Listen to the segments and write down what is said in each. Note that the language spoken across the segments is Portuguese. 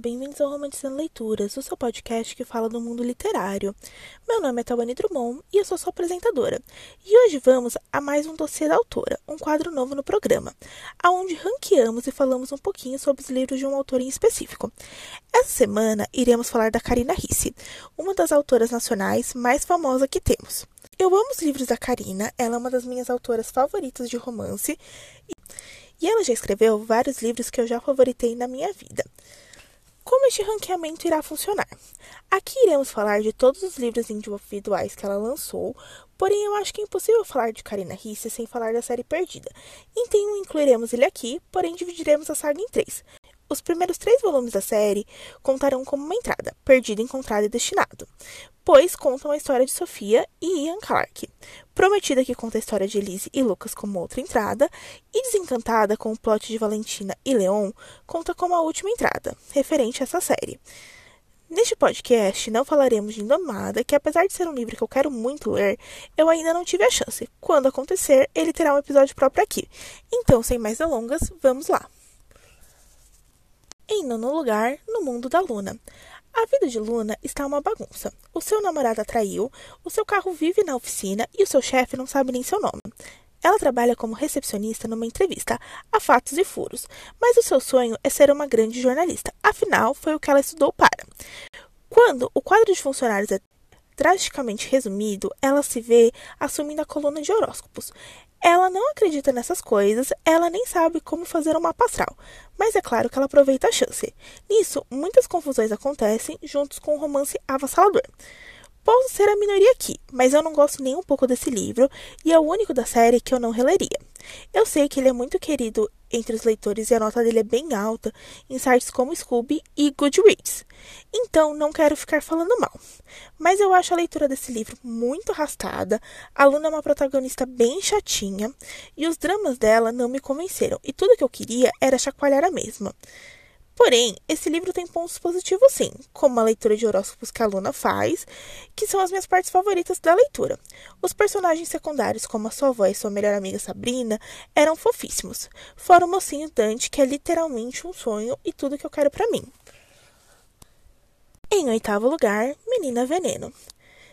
Bem-vindos ao Romantizando Leituras, o seu podcast que fala do mundo literário. Meu nome é Tawane Drummond e eu sou sua apresentadora. E hoje vamos a mais um dossiê da autora, um quadro novo no programa, aonde ranqueamos e falamos um pouquinho sobre os livros de um autor em específico. Essa semana iremos falar da Karina Risse, uma das autoras nacionais mais famosas que temos. Eu amo os livros da Karina, ela é uma das minhas autoras favoritas de romance. E ela já escreveu vários livros que eu já favoritei na minha vida. Como este ranqueamento irá funcionar? Aqui iremos falar de todos os livros individuais que ela lançou, porém eu acho que é impossível falar de Karina Risse sem falar da série Perdida. Então incluiremos ele aqui, porém dividiremos a saga em três. Os primeiros três volumes da série contarão como uma entrada, Perdido, Encontrado e Destinado, pois contam a história de Sofia e Ian Clark. Prometida que conta a história de Elise e Lucas como outra entrada, e Desencantada com o plot de Valentina e Leon conta como a última entrada, referente a essa série. Neste podcast não falaremos de Indomada, que apesar de ser um livro que eu quero muito ler, eu ainda não tive a chance. Quando acontecer, ele terá um episódio próprio aqui. Então, sem mais delongas, vamos lá. Em nono lugar, no mundo da Luna. A vida de Luna está uma bagunça. O seu namorado a traiu, o seu carro vive na oficina e o seu chefe não sabe nem seu nome. Ela trabalha como recepcionista numa entrevista a fatos e furos, mas o seu sonho é ser uma grande jornalista. Afinal, foi o que ela estudou para. Quando o quadro de funcionários é drasticamente resumido, ela se vê assumindo a coluna de horóscopos. Ela não acredita nessas coisas, ela nem sabe como fazer um mapa astral, mas é claro que ela aproveita a chance. Nisso, muitas confusões acontecem juntos com o romance avassalador. Posso ser a minoria aqui, mas eu não gosto nem um pouco desse livro e é o único da série que eu não releria. Eu sei que ele é muito querido entre os leitores e a nota dele é bem alta em sites como Scooby e Goodreads. Então, não quero ficar falando mal. Mas eu acho a leitura desse livro muito arrastada. A Luna é uma protagonista bem chatinha e os dramas dela não me convenceram. E tudo que eu queria era chacoalhar a mesma. Porém, esse livro tem pontos positivos sim, como a leitura de horóscopos que a Luna faz, que são as minhas partes favoritas da leitura. Os personagens secundários, como a sua avó e sua melhor amiga Sabrina, eram fofíssimos. Fora o mocinho Dante, que é literalmente um sonho e tudo que eu quero para mim. Em oitavo lugar, Menina Veneno.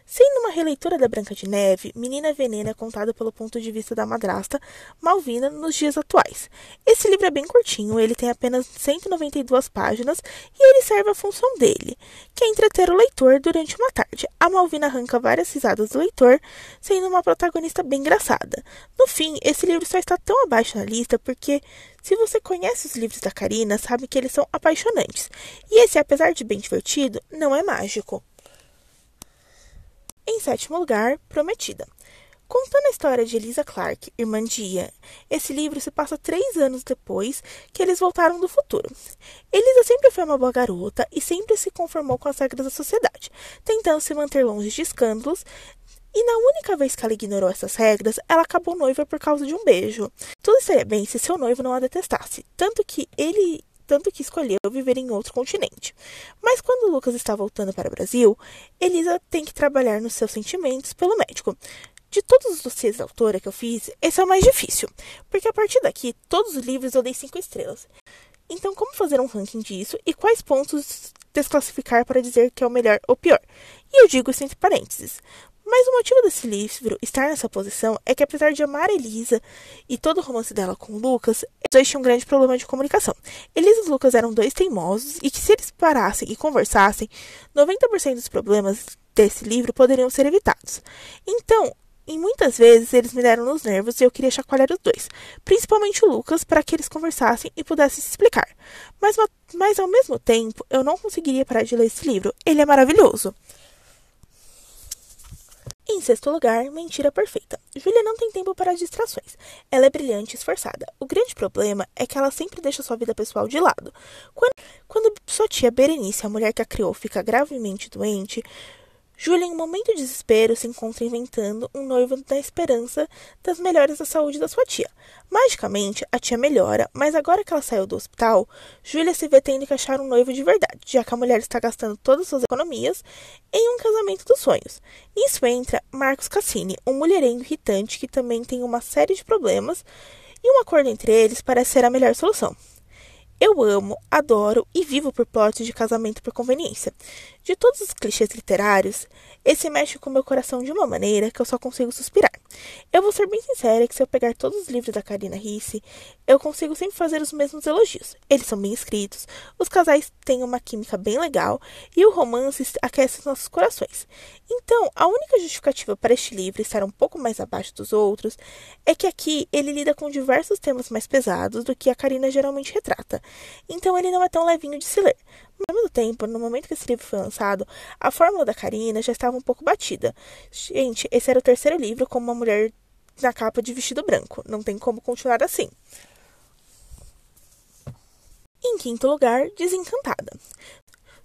Sendo uma releitura da Branca de Neve, Menina Venena é contada pelo ponto de vista da madrasta Malvina nos dias atuais. Esse livro é bem curtinho, ele tem apenas 192 páginas e ele serve a função dele, que é entreter o leitor durante uma tarde. A Malvina arranca várias risadas do leitor, sendo uma protagonista bem engraçada. No fim, esse livro só está tão abaixo na lista porque se você conhece os livros da Karina, sabe que eles são apaixonantes. E esse, apesar de bem divertido, não é mágico. Sétimo lugar, Prometida. Contando a história de Elisa Clark, irmã de Ian, esse livro se passa três anos depois que eles voltaram do futuro. Elisa sempre foi uma boa garota e sempre se conformou com as regras da sociedade, tentando se manter longe de escândalos. E na única vez que ela ignorou essas regras, ela acabou noiva por causa de um beijo. Tudo estaria bem se seu noivo não a detestasse, tanto que ele tanto que escolheu viver em outro continente. Mas quando Lucas está voltando para o Brasil, Elisa tem que trabalhar nos seus sentimentos pelo médico. De todos os dossiês da autora que eu fiz, esse é o mais difícil, porque a partir daqui, todos os livros eu dei cinco estrelas. Então, como fazer um ranking disso e quais pontos desclassificar para dizer que é o melhor ou pior? E eu digo isso entre parênteses. Mas o motivo desse livro estar nessa posição é que, apesar de amar Elisa e todo o romance dela com Lucas, os dois tinham um grande problema de comunicação. Elisa e Lucas eram dois teimosos e que, se eles parassem e conversassem, 90% dos problemas desse livro poderiam ser evitados. Então, e muitas vezes eles me deram nos nervos e eu queria chacoalhar os dois, principalmente o Lucas, para que eles conversassem e pudessem se explicar. Mas, mas ao mesmo tempo, eu não conseguiria parar de ler esse livro. Ele é maravilhoso. Em sexto lugar, mentira perfeita. Júlia não tem tempo para distrações. Ela é brilhante e esforçada. O grande problema é que ela sempre deixa sua vida pessoal de lado. Quando, quando sua tia Berenice, a mulher que a criou, fica gravemente doente, Júlia, em um momento de desespero, se encontra inventando um noivo na esperança das melhoras da saúde da sua tia. Magicamente, a tia melhora, mas agora que ela saiu do hospital, Júlia se vê tendo que achar um noivo de verdade, já que a mulher está gastando todas suas economias em um casamento dos sonhos. Nisso entra Marcos Cassini, um mulherengo irritante que também tem uma série de problemas, e um acordo entre eles parece ser a melhor solução. Eu amo, adoro e vivo por plots de casamento por conveniência. De todos os clichês literários, esse mexe com meu coração de uma maneira que eu só consigo suspirar. Eu vou ser bem sincera que se eu pegar todos os livros da Karina Risse, eu consigo sempre fazer os mesmos elogios. Eles são bem escritos, os casais têm uma química bem legal e o romance aquece os nossos corações. Então, a única justificativa para este livro estar um pouco mais abaixo dos outros é que aqui ele lida com diversos temas mais pesados do que a Karina geralmente retrata. Então, ele não é tão levinho de se ler. Ao mesmo tempo, no momento que esse livro foi lançado, a fórmula da Karina já estava um pouco batida. Gente, esse era o terceiro livro com uma mulher na capa de vestido branco. Não tem como continuar assim. Em quinto lugar, Desencantada.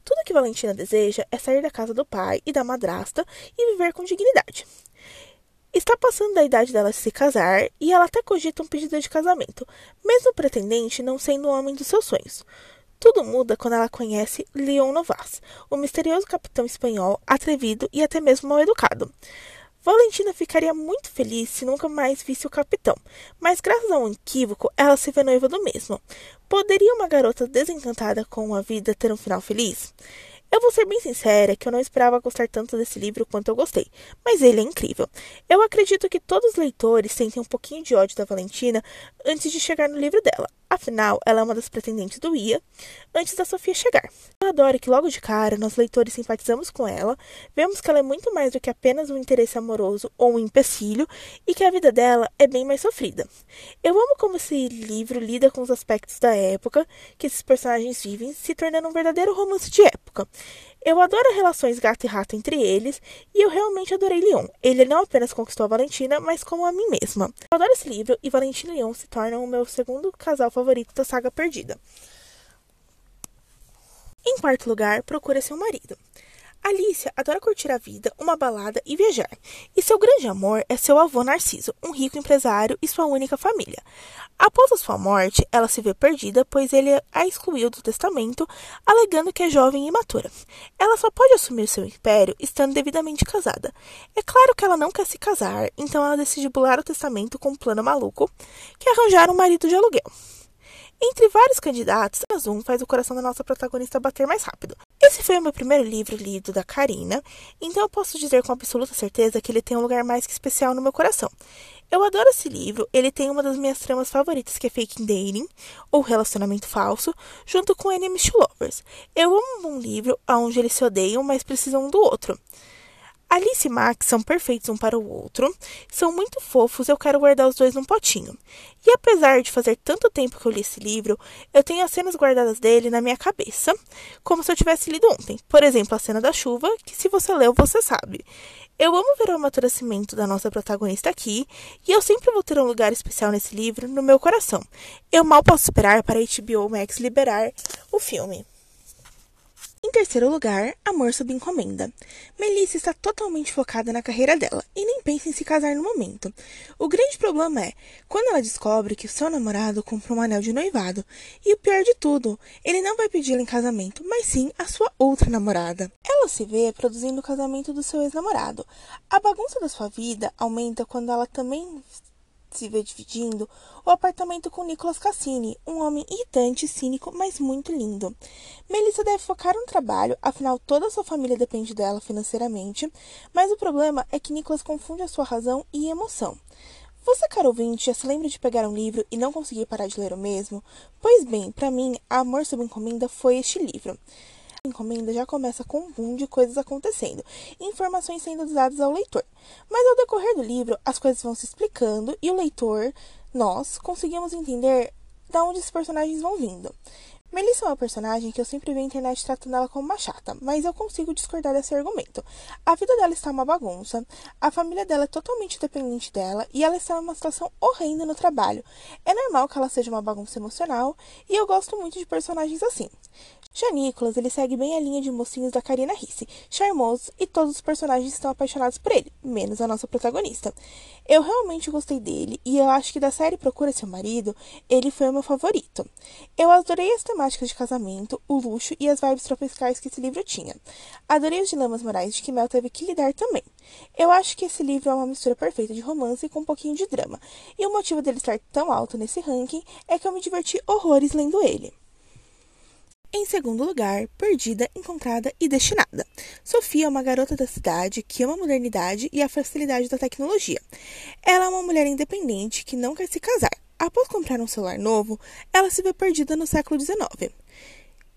Tudo que Valentina deseja é sair da casa do pai e da madrasta e viver com dignidade. Está passando da idade dela se casar e ela até cogita um pedido de casamento, mesmo o pretendente não sendo o homem dos seus sonhos. Tudo muda quando ela conhece Leon Novas, o misterioso capitão espanhol, atrevido e até mesmo mal educado. Valentina ficaria muito feliz se nunca mais visse o capitão, mas graças a um equívoco, ela se vê noiva do mesmo. Poderia uma garota desencantada com a vida ter um final feliz? Eu vou ser bem sincera que eu não esperava gostar tanto desse livro quanto eu gostei, mas ele é incrível. Eu acredito que todos os leitores sentem um pouquinho de ódio da Valentina antes de chegar no livro dela. Afinal, ela é uma das pretendentes do Ia antes da Sofia chegar. Eu adoro que logo de cara nós leitores simpatizamos com ela, vemos que ela é muito mais do que apenas um interesse amoroso ou um empecilho e que a vida dela é bem mais sofrida. Eu amo como esse livro lida com os aspectos da época que esses personagens vivem, se tornando um verdadeiro romance de época. Eu adoro relações gato e rato entre eles, e eu realmente adorei Leon. Ele não apenas conquistou a Valentina, mas como a mim mesma. Eu adoro esse livro, e Valentina e Leon se tornam o meu segundo casal favorito da saga Perdida. Em quarto lugar, procura seu marido. Alicia adora curtir a vida, uma balada e viajar. E seu grande amor é seu avô Narciso, um rico empresário e sua única família. Após a sua morte, ela se vê perdida, pois ele a excluiu do testamento, alegando que é jovem e imatura. Ela só pode assumir seu império estando devidamente casada. É claro que ela não quer se casar, então ela decide bular o testamento com um plano maluco, que é arranjar um marido de aluguel. Entre vários candidatos, apenas um faz o coração da nossa protagonista bater mais rápido. Esse foi o meu primeiro livro lido da Karina, então eu posso dizer com absoluta certeza que ele tem um lugar mais que especial no meu coração. Eu adoro esse livro, ele tem uma das minhas tramas favoritas, que é Fake Dating, ou Relacionamento Falso, junto com Enemies to Lovers. Eu amo um livro onde eles se odeiam, mas precisam um do outro. Alice e Max são perfeitos um para o outro, são muito fofos, eu quero guardar os dois num potinho. E apesar de fazer tanto tempo que eu li esse livro, eu tenho as cenas guardadas dele na minha cabeça, como se eu tivesse lido ontem. Por exemplo, a cena da chuva, que se você leu, você sabe. Eu amo ver o amadurecimento da nossa protagonista aqui, e eu sempre vou ter um lugar especial nesse livro no meu coração. Eu mal posso esperar para a HBO Max liberar o filme. Em terceiro lugar, Amor sob encomenda. Melissa está totalmente focada na carreira dela e nem pensa em se casar no momento. O grande problema é quando ela descobre que o seu namorado comprou um anel de noivado. E o pior de tudo, ele não vai pedi-la em casamento, mas sim a sua outra namorada. Ela se vê produzindo o casamento do seu ex-namorado. A bagunça da sua vida aumenta quando ela também se vê dividindo o apartamento com Nicolas Cassini, um homem irritante, cínico, mas muito lindo. Melissa deve focar no trabalho, afinal toda a sua família depende dela financeiramente, mas o problema é que Nicolas confunde a sua razão e emoção. Você, caro ouvinte, já se lembra de pegar um livro e não conseguir parar de ler o mesmo? Pois bem, para mim, Amor sob Encomenda foi este livro encomenda já começa com um boom de coisas acontecendo, informações sendo dadas ao leitor. Mas ao decorrer do livro, as coisas vão se explicando e o leitor, nós, conseguimos entender de onde os personagens vão vindo. Melissa é uma personagem que eu sempre vi a internet tratando ela como uma chata, mas eu consigo discordar desse argumento. A vida dela está uma bagunça, a família dela é totalmente dependente dela e ela está numa situação horrenda no trabalho. É normal que ela seja uma bagunça emocional e eu gosto muito de personagens assim. Já Nicholas, ele segue bem a linha de mocinhos da Karina Risse, charmoso e todos os personagens estão apaixonados por ele, menos a nossa protagonista. Eu realmente gostei dele e eu acho que da série Procura Seu Marido, ele foi o meu favorito. Eu adorei as temáticas de casamento, o luxo e as vibes tropicais que esse livro tinha. Adorei os dilemas morais de que Mel teve que lidar também. Eu acho que esse livro é uma mistura perfeita de romance com um pouquinho de drama, e o motivo dele estar tão alto nesse ranking é que eu me diverti horrores lendo ele. Em segundo lugar, Perdida, Encontrada e Destinada. Sofia é uma garota da cidade que ama a modernidade e a facilidade da tecnologia. Ela é uma mulher independente que não quer se casar. Após comprar um celular novo, ela se vê perdida no século XIX.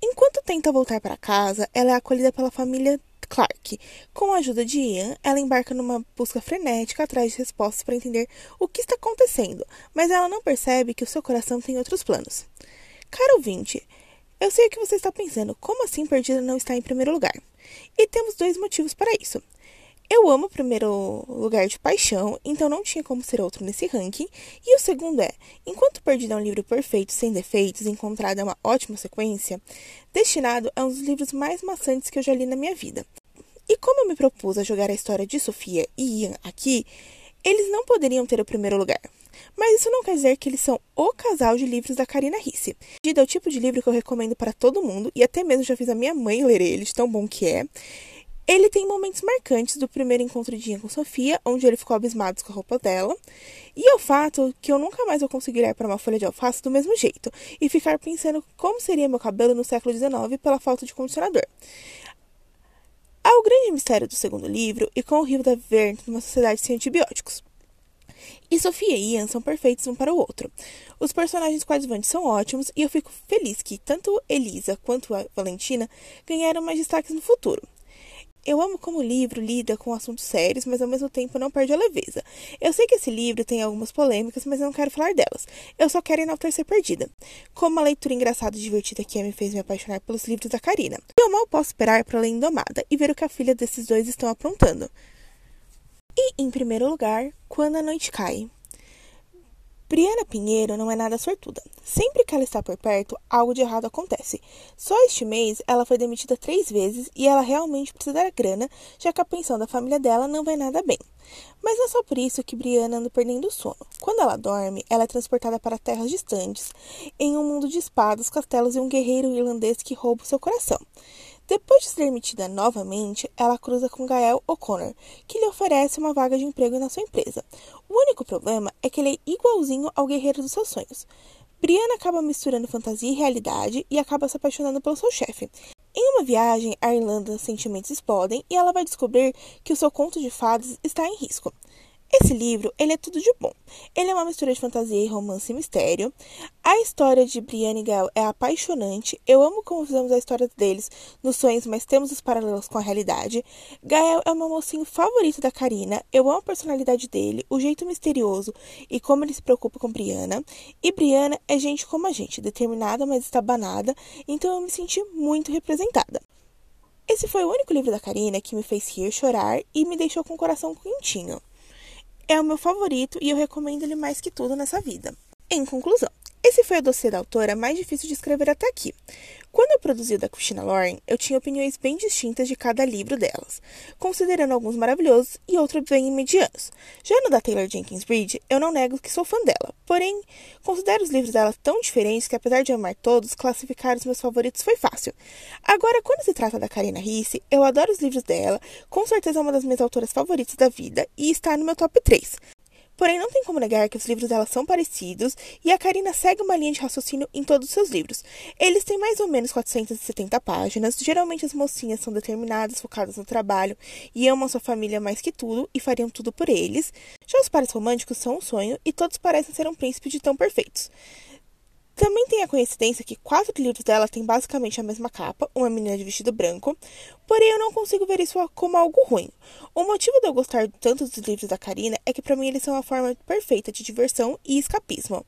Enquanto tenta voltar para casa, ela é acolhida pela família Clark. Com a ajuda de Ian, ela embarca numa busca frenética atrás de respostas para entender o que está acontecendo, mas ela não percebe que o seu coração tem outros planos. Caro ouvinte, eu sei o que você está pensando. Como assim Perdida não está em primeiro lugar? E temos dois motivos para isso. Eu amo o primeiro lugar de paixão, então não tinha como ser outro nesse ranking. E o segundo é: enquanto Perdida é um livro perfeito, sem defeitos, encontrado é uma ótima sequência, Destinado é um dos livros mais maçantes que eu já li na minha vida. E como eu me propus a jogar a história de Sofia e Ian aqui, eles não poderiam ter o primeiro lugar. Mas isso não quer dizer que eles são o casal de livros da Karina Risse. É o tipo de livro que eu recomendo para todo mundo, e até mesmo já fiz a minha mãe ler ele, de tão bom que é. Ele tem momentos marcantes do primeiro encontro de Ian com Sofia, onde ele ficou abismado com a roupa dela, e é o fato que eu nunca mais vou conseguir olhar para uma folha de alface do mesmo jeito e ficar pensando como seria meu cabelo no século XIX pela falta de condicionador. Há o grande mistério do segundo livro e com o rio da Verne numa sociedade sem antibióticos. E Sofia e Ian são perfeitos um para o outro. Os personagens coadjuvantes são ótimos e eu fico feliz que tanto Elisa quanto a Valentina ganharam mais destaques no futuro. Eu amo como o livro lida com assuntos sérios, mas ao mesmo tempo não perde a leveza. Eu sei que esse livro tem algumas polêmicas, mas não quero falar delas. Eu só quero enaltecer Perdida. Como uma leitura engraçada e divertida que me fez me apaixonar pelos livros da Karina. Eu mal posso esperar para ler Indomada e ver o que a filha desses dois estão aprontando. E, em primeiro lugar, Quando a Noite Cai. Briana Pinheiro não é nada sortuda. Sempre que ela está por perto, algo de errado acontece. Só este mês, ela foi demitida três vezes e ela realmente precisa da grana, já que a pensão da família dela não vai nada bem. Mas não é só por isso que Briana anda perdendo o sono. Quando ela dorme, ela é transportada para terras distantes, em um mundo de espadas, castelos e um guerreiro irlandês que rouba o seu coração. Depois de ser demitida novamente, ela cruza com Gael O'Connor, que lhe oferece uma vaga de emprego na sua empresa. O único problema é que ele é igualzinho ao guerreiro dos seus sonhos. Brianna acaba misturando fantasia e realidade e acaba se apaixonando pelo seu chefe. Em uma viagem à Irlanda, sentimentos explodem e ela vai descobrir que o seu conto de fadas está em risco. Esse livro, ele é tudo de bom. Ele é uma mistura de fantasia romance e mistério. A história de Brienne e Gael é apaixonante. Eu amo como fizemos a história deles nos sonhos, mas temos os paralelos com a realidade. Gael é o meu mocinho favorito da Karina. Eu amo a personalidade dele, o jeito misterioso e como ele se preocupa com Brianna. E Brianna é gente como a gente, determinada, mas estabanada. Então eu me senti muito representada. Esse foi o único livro da Karina que me fez rir, chorar e me deixou com o coração quentinho é o meu favorito e eu recomendo ele mais que tudo nessa vida. Em conclusão, esse foi o dossiê da autora mais difícil de escrever até aqui. Quando eu produzi o da Christina Lauren, eu tinha opiniões bem distintas de cada livro delas, considerando alguns maravilhosos e outros bem medianos. Já no da Taylor Jenkins Reid, eu não nego que sou fã dela, porém, considero os livros dela tão diferentes que, apesar de amar todos, classificar os meus favoritos foi fácil. Agora, quando se trata da Karina Risse, eu adoro os livros dela, com certeza é uma das minhas autoras favoritas da vida e está no meu top 3. Porém, não tem como negar que os livros dela são parecidos e a Karina segue uma linha de raciocínio em todos os seus livros. Eles têm mais ou menos 470 páginas. Geralmente as mocinhas são determinadas, focadas no trabalho e amam sua família mais que tudo e fariam tudo por eles. Já os pares românticos são um sonho e todos parecem ser um príncipe de tão perfeitos. Tem a coincidência que quatro livros dela têm basicamente a mesma capa, uma menina de vestido branco, porém eu não consigo ver isso como algo ruim. O motivo de eu gostar tanto dos livros da Karina é que para mim eles são uma forma perfeita de diversão e escapismo.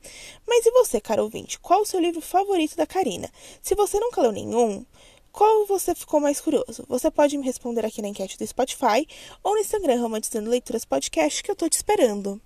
Mas e você, caro ouvinte, qual o seu livro favorito da Karina? Se você nunca leu nenhum, qual você ficou mais curioso? Você pode me responder aqui na enquete do Spotify ou no Instagram Romantizando Leituras Podcast que eu tô te esperando.